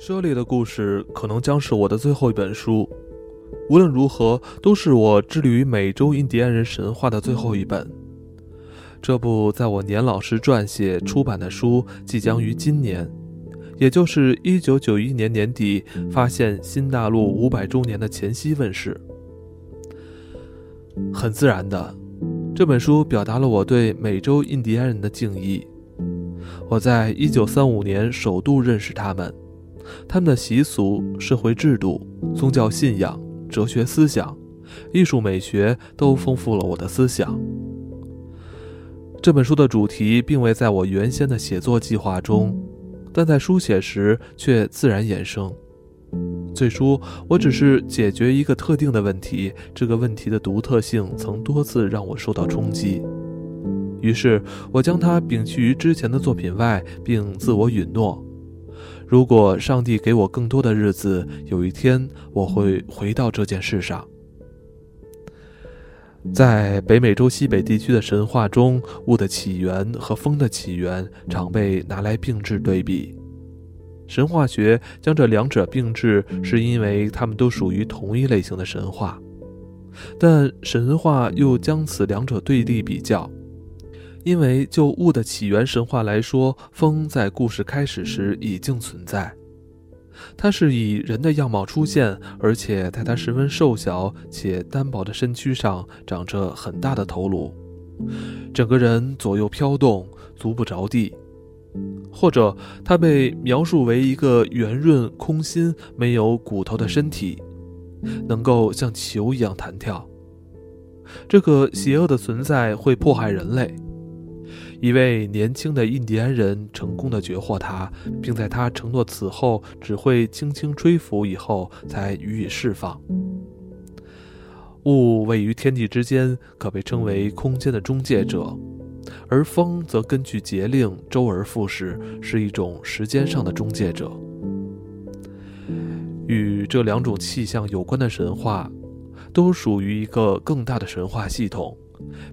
舍利的故事可能将是我的最后一本书，无论如何，都是我致力于美洲印第安人神话的最后一本。这部在我年老时撰写出版的书，即将于今年，也就是一九九一年年底发现新大陆五百周年的前夕问世。很自然的，这本书表达了我对美洲印第安人的敬意。我在一九三五年首度认识他们，他们的习俗、社会制度、宗教信仰、哲学思想、艺术美学都丰富了我的思想。这本书的主题并未在我原先的写作计划中，但在书写时却自然衍生。最初，我只是解决一个特定的问题，这个问题的独特性曾多次让我受到冲击。于是，我将它摒弃于之前的作品外，并自我允诺：如果上帝给我更多的日子，有一天我会回到这件事上。在北美洲西北地区的神话中，雾的起源和风的起源常被拿来并置对比。神话学将这两者并置，是因为它们都属于同一类型的神话，但神话又将此两者对立比较。因为就雾的起源神话来说，风在故事开始时已经存在。它是以人的样貌出现，而且在它十分瘦小且单薄的身躯上长着很大的头颅，整个人左右飘动，足不着地。或者，它被描述为一个圆润、空心、没有骨头的身体，能够像球一样弹跳。这个邪恶的存在会迫害人类。一位年轻的印第安人成功的绝获他，并在他承诺此后只会轻轻吹拂以后，才予以释放。雾位于天地之间，可被称为空间的中介者，而风则根据节令周而复始，是一种时间上的中介者。与这两种气象有关的神话，都属于一个更大的神话系统。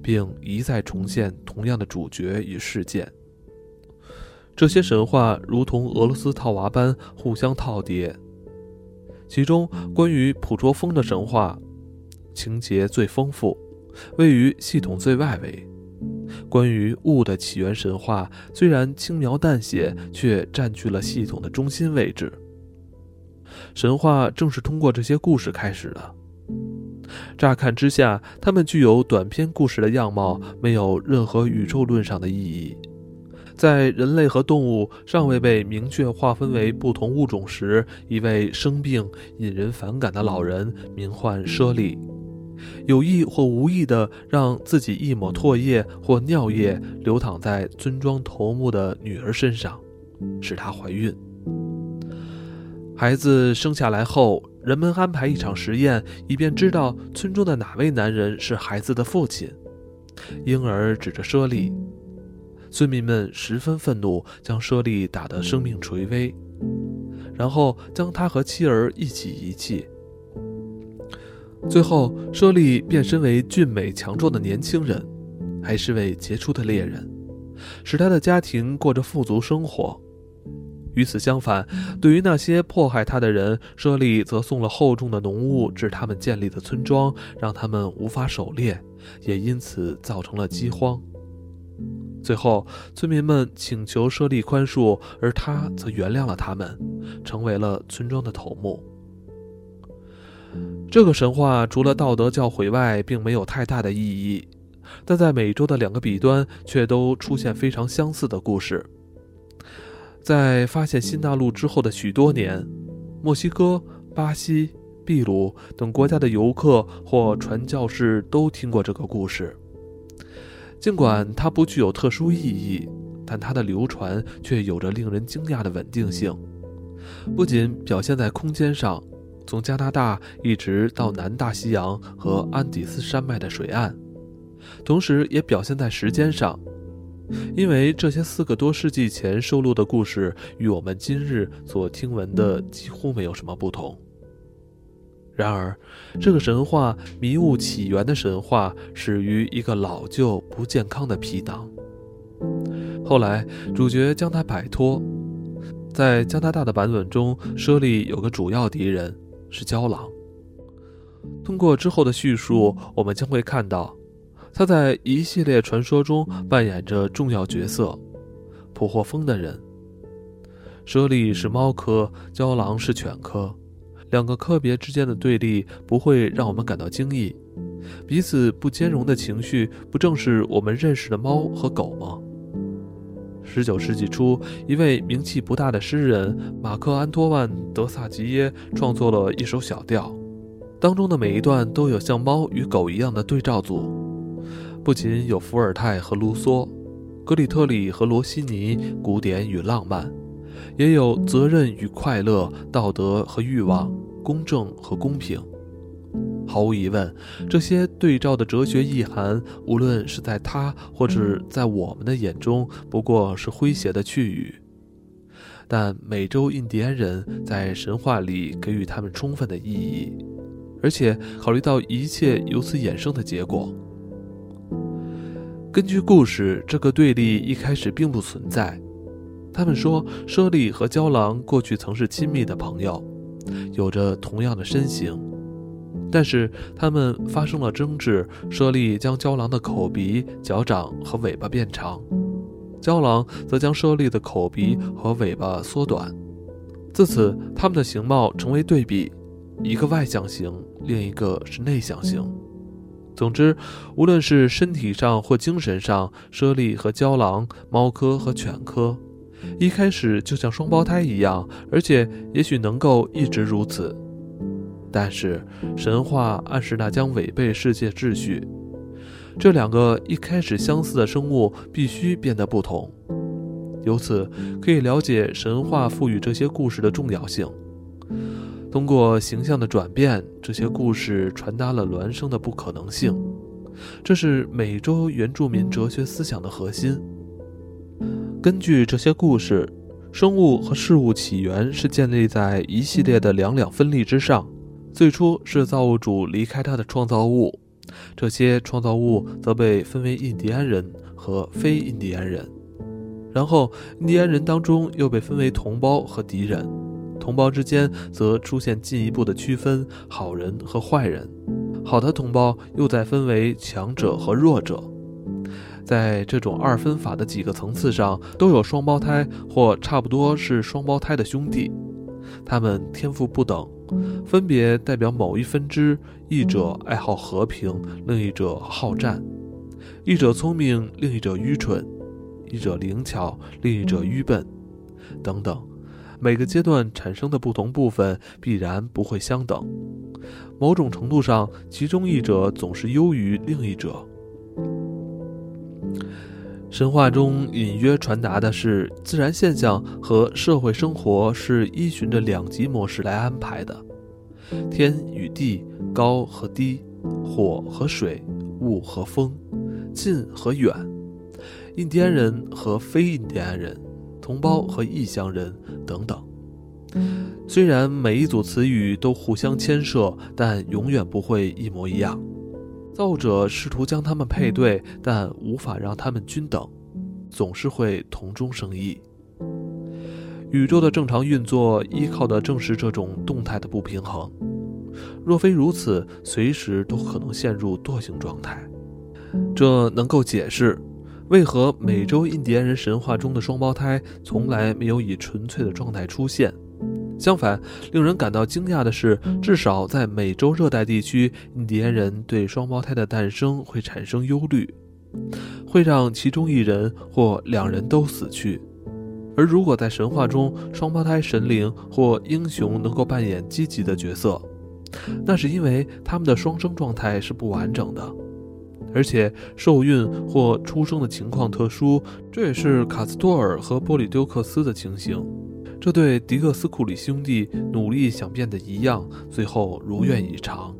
并一再重现同样的主角与事件。这些神话如同俄罗斯套娃般互相套叠。其中关于捕捉风的神话，情节最丰富，位于系统最外围。关于雾的起源神话，虽然轻描淡写，却占据了系统的中心位置。神话正是通过这些故事开始的。乍看之下，它们具有短篇故事的样貌，没有任何宇宙论上的意义。在人类和动物尚未被明确划分为不同物种时，一位生病、引人反感的老人，名唤舍利，有意或无意地让自己一抹唾液或尿液流淌在村庄头目的女儿身上，使她怀孕。孩子生下来后。人们安排一场实验，以便知道村中的哪位男人是孩子的父亲。婴儿指着舍利，村民们十分愤怒，将舍利打得生命垂危，然后将他和妻儿一起遗弃。最后，舍利变身为俊美强壮的年轻人，还是位杰出的猎人，使他的家庭过着富足生活。与此相反，对于那些迫害他的人，舍利则送了厚重的浓雾至他们建立的村庄，让他们无法狩猎，也因此造成了饥荒。最后，村民们请求舍利宽恕，而他则原谅了他们，成为了村庄的头目。这个神话除了道德教诲外，并没有太大的意义，但在美洲的两个彼端，却都出现非常相似的故事。在发现新大陆之后的许多年，墨西哥、巴西、秘鲁等国家的游客或传教士都听过这个故事。尽管它不具有特殊意义，但它的流传却有着令人惊讶的稳定性。不仅表现在空间上，从加拿大一直到南大西洋和安第斯山脉的水岸，同时也表现在时间上。因为这些四个多世纪前收录的故事与我们今日所听闻的几乎没有什么不同。然而，这个神话迷雾起源的神话始于一个老旧不健康的皮囊。后来，主角将它摆脱，在加拿大的版本中，舍利有个主要敌人是郊狼。通过之后的叙述，我们将会看到，他在一系列传说中扮演着重要角色——捕获风的人。舍利是猫科，郊狼是犬科，两个科别之间的对立不会让我们感到惊异。彼此不兼容的情绪，不正是我们认识的猫和狗吗？十九世纪初，一位名气不大的诗人马克·安托万·德萨吉耶创作了一首小调，当中的每一段都有像猫与狗一样的对照组。不仅有伏尔泰和卢梭，格里特里和罗西尼，古典与浪漫，也有责任与快乐，道德和欲望，公正和公平。毫无疑问，这些对照的哲学意涵，无论是在他或者在我们的眼中，不过是诙谐的趣语。但美洲印第安人在神话里给予他们充分的意义，而且考虑到一切由此衍生的结果。根据故事，这个对立一开始并不存在。他们说，舍利和郊狼过去曾是亲密的朋友，有着同样的身形。但是他们发生了争执，舍利将郊狼的口鼻、脚掌和尾巴变长，郊狼则将舍利的口鼻和尾巴缩短。自此，他们的形貌成为对比，一个外向型，另一个是内向型。总之，无论是身体上或精神上，舍利和郊狼，猫科和犬科，一开始就像双胞胎一样，而且也许能够一直如此。但是神话暗示那将违背世界秩序。这两个一开始相似的生物必须变得不同。由此可以了解神话赋予这些故事的重要性。通过形象的转变，这些故事传达了孪生的不可能性。这是美洲原住民哲学思想的核心。根据这些故事，生物和事物起源是建立在一系列的两两分立之上。最初是造物主离开他的创造物，这些创造物则被分为印第安人和非印第安人，然后印第安人当中又被分为同胞和敌人，同胞之间则出现进一步的区分，好人和坏人，好的同胞又再分为强者和弱者，在这种二分法的几个层次上都有双胞胎或差不多是双胞胎的兄弟，他们天赋不等。分别代表某一分支，一者爱好和平，另一者好战；一者聪明，另一者愚蠢；一者灵巧，另一者愚笨，等等。每个阶段产生的不同部分必然不会相等。某种程度上，其中一者总是优于另一者。神话中隐约传达的是，自然现象和社会生活是依循着两极模式来安排的：天与地、高和低、火和水、雾和风、近和远、印第安人和非印第安人、同胞和异乡人等等。虽然每一组词语都互相牵涉，但永远不会一模一样。造物者试图将它们配对，但无法让它们均等，总是会同中生异。宇宙的正常运作依靠的正是这种动态的不平衡。若非如此，随时都可能陷入惰性状态。这能够解释为何美洲印第安人神话中的双胞胎从来没有以纯粹的状态出现。相反，令人感到惊讶的是，至少在美洲热带地区，印第安人对双胞胎的诞生会产生忧虑，会让其中一人或两人都死去。而如果在神话中，双胞胎神灵或英雄能够扮演积极的角色，那是因为他们的双生状态是不完整的，而且受孕或出生的情况特殊。这也是卡斯多尔和波里丢克斯的情形。这对迪克斯库里兄弟努力想变得一样，最后如愿以偿。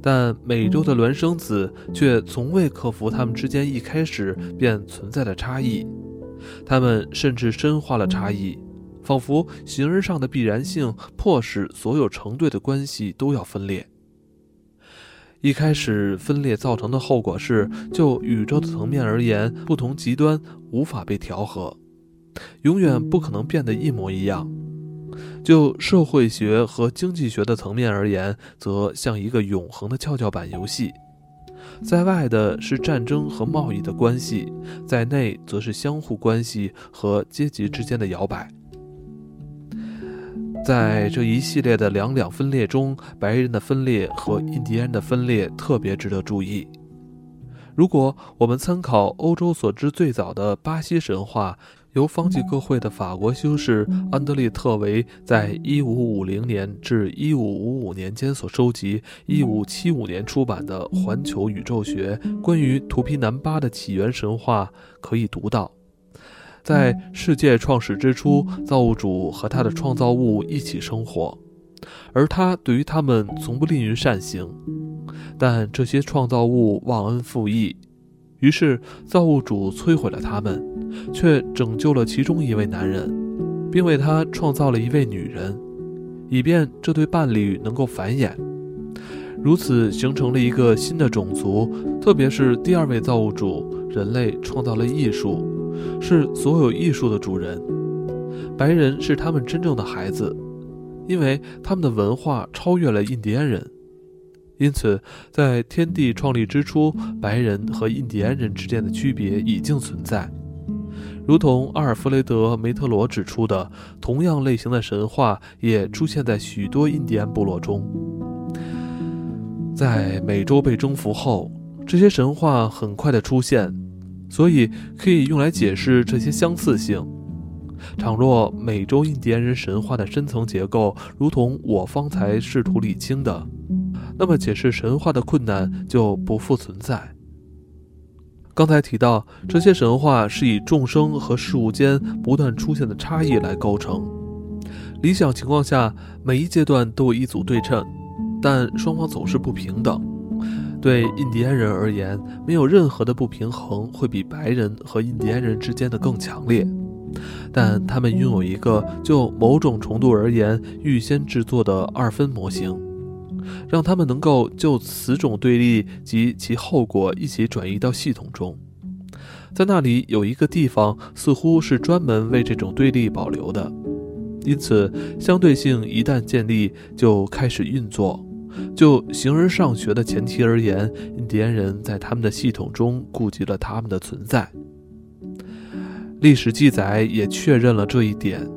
但美洲的孪生子却从未克服他们之间一开始便存在的差异，他们甚至深化了差异，仿佛形而上的必然性迫使所有成对的关系都要分裂。一开始分裂造成的后果是，就宇宙的层面而言，不同极端无法被调和。永远不可能变得一模一样。就社会学和经济学的层面而言，则像一个永恒的跷跷板游戏，在外的是战争和贸易的关系，在内则是相互关系和阶级之间的摇摆。在这一系列的两两分裂中，白人的分裂和印第安的分裂特别值得注意。如果我们参考欧洲所知最早的巴西神话，由方济各会的法国修士安德烈特维在1550年至1555年间所收集，1575年出版的《环球宇宙学：关于图皮南巴的起源神话》可以读到。在世界创始之初，造物主和他的创造物一起生活，而他对于他们从不吝于善行。但这些创造物忘恩负义，于是造物主摧毁了他们，却拯救了其中一位男人，并为他创造了一位女人，以便这对伴侣能够繁衍。如此形成了一个新的种族。特别是第二位造物主，人类创造了艺术。是所有艺术的主人，白人是他们真正的孩子，因为他们的文化超越了印第安人。因此，在天地创立之初，白人和印第安人之间的区别已经存在。如同阿尔弗雷德·梅特罗指出的，同样类型的神话也出现在许多印第安部落中。在美洲被征服后，这些神话很快的出现。所以可以用来解释这些相似性。倘若美洲印第安人神话的深层结构如同我方才试图理清的，那么解释神话的困难就不复存在。刚才提到，这些神话是以众生和事物间不断出现的差异来构成。理想情况下，每一阶段都有一组对称，但双方总是不平等。对印第安人而言，没有任何的不平衡会比白人和印第安人之间的更强烈，但他们拥有一个就某种程度而言预先制作的二分模型，让他们能够就此种对立及其后果一起转移到系统中，在那里有一个地方似乎是专门为这种对立保留的，因此相对性一旦建立，就开始运作。就形而上学的前提而言，印第安人在他们的系统中顾及了他们的存在。历史记载也确认了这一点。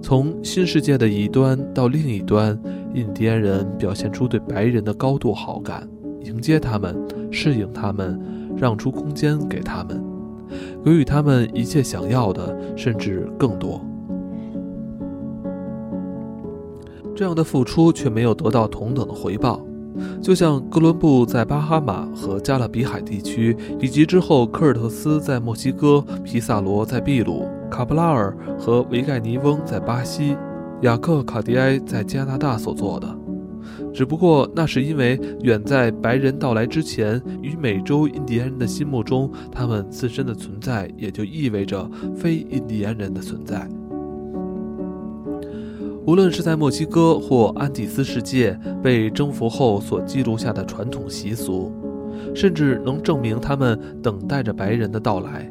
从新世界的一端到另一端，印第安人表现出对白人的高度好感，迎接他们，适应他们，让出空间给他们，给予他们一切想要的，甚至更多。这样的付出却没有得到同等的回报，就像哥伦布在巴哈马和加勒比海地区，以及之后科尔特斯在墨西哥、皮萨罗在秘鲁、卡布拉尔和维盖尼翁在巴西、雅克卡迪埃在加拿大所做的。只不过那是因为远在白人到来之前，与美洲印第安人的心目中，他们自身的存在也就意味着非印第安人的存在。无论是在墨西哥或安第斯世界被征服后所记录下的传统习俗，甚至能证明他们等待着白人的到来。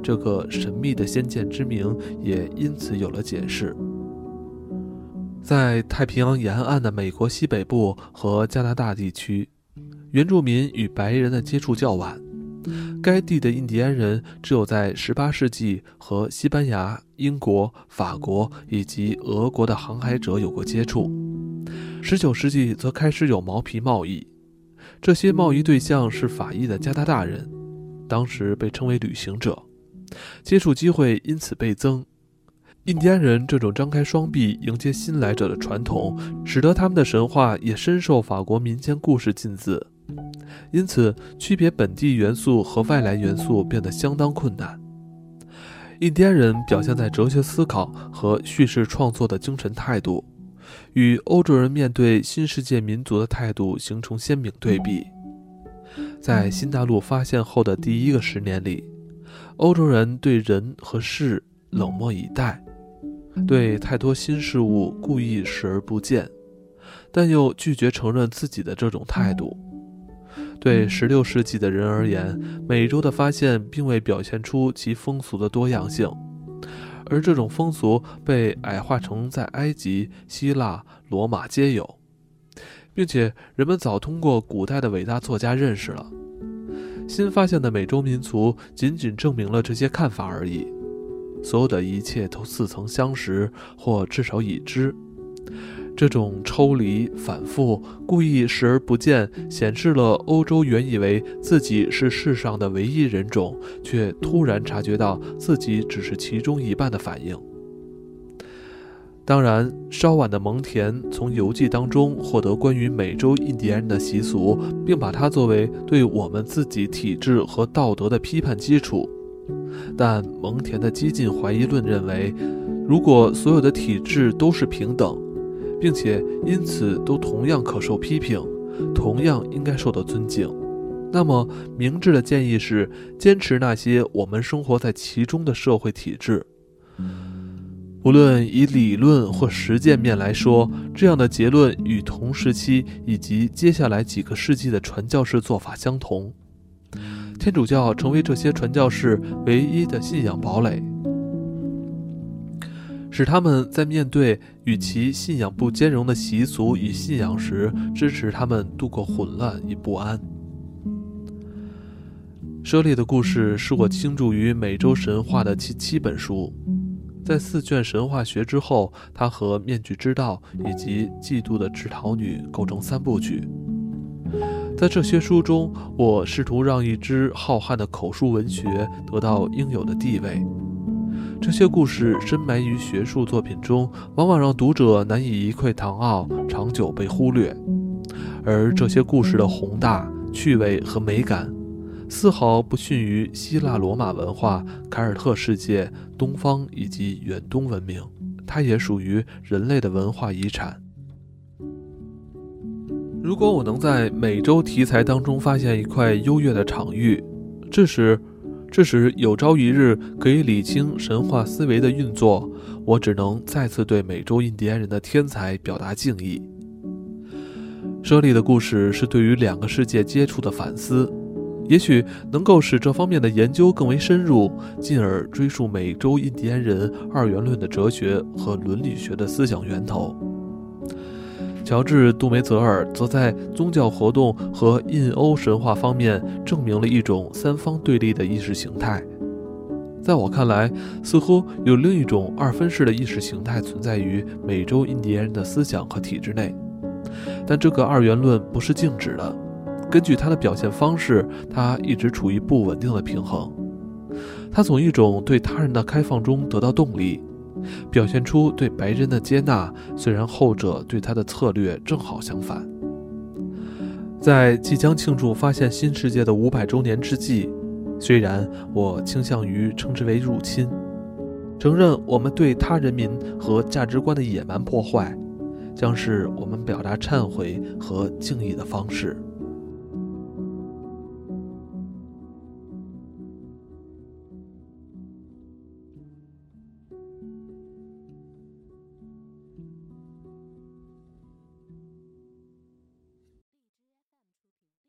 这个神秘的先见之明也因此有了解释。在太平洋沿岸的美国西北部和加拿大地区，原住民与白人的接触较晚。该地的印第安人只有在18世纪和西班牙、英国、法国以及俄国的航海者有过接触，19世纪则开始有毛皮贸易，这些贸易对象是法裔的加拿大人，当时被称为旅行者，接触机会因此倍增。印第安人这种张开双臂迎接新来者的传统，使得他们的神话也深受法国民间故事浸渍。因此，区别本地元素和外来元素变得相当困难。印第安人表现在哲学思考和叙事创作的精神态度，与欧洲人面对新世界民族的态度形成鲜明对比。在新大陆发现后的第一个十年里，欧洲人对人和事冷漠以待，对太多新事物故意视而不见，但又拒绝承认自己的这种态度。对十六世纪的人而言，美洲的发现并未表现出其风俗的多样性，而这种风俗被矮化成在埃及、希腊、罗马皆有，并且人们早通过古代的伟大作家认识了。新发现的美洲民族仅仅证明了这些看法而已。所有的一切都似曾相识，或至少已知。这种抽离、反复、故意视而不见，显示了欧洲原以为自己是世上的唯一人种，却突然察觉到自己只是其中一半的反应。当然，稍晚的蒙田从游记当中获得关于美洲印第安人的习俗，并把它作为对我们自己体制和道德的批判基础。但蒙田的激进怀疑论认为，如果所有的体制都是平等，并且因此都同样可受批评，同样应该受到尊敬，那么明智的建议是坚持那些我们生活在其中的社会体制。无论以理论或实践面来说，这样的结论与同时期以及接下来几个世纪的传教士做法相同。天主教成为这些传教士唯一的信仰堡垒，使他们在面对与其信仰不兼容的习俗与信仰时，支持他们度过混乱与不安。舍利的故事是我倾注于美洲神话的其七本书，在四卷神话学之后，它和面具之道以及嫉妒的制陶女构成三部曲。在这些书中，我试图让一支浩瀚的口述文学得到应有的地位。这些故事深埋于学术作品中，往往让读者难以一窥唐奥，长久被忽略。而这些故事的宏大、趣味和美感，丝毫不逊于希腊罗马文化、凯尔特世界、东方以及远东文明。它也属于人类的文化遗产。如果我能在美洲题材当中发现一块优越的场域，这时，这时有朝一日可以理清神话思维的运作，我只能再次对美洲印第安人的天才表达敬意。舍利的故事是对于两个世界接触的反思，也许能够使这方面的研究更为深入，进而追溯美洲印第安人二元论的哲学和伦理学的思想源头。乔治·杜梅泽尔则在宗教活动和印欧神话方面证明了一种三方对立的意识形态。在我看来，似乎有另一种二分式的意识形态存在于美洲印第安人的思想和体制内，但这个二元论不是静止的。根据它的表现方式，它一直处于不稳定的平衡。它从一种对他人的开放中得到动力。表现出对白人的接纳，虽然后者对他的策略正好相反。在即将庆祝发现新世界的五百周年之际，虽然我倾向于称之为入侵，承认我们对他人民和价值观的野蛮破坏，将是我们表达忏悔和敬意的方式。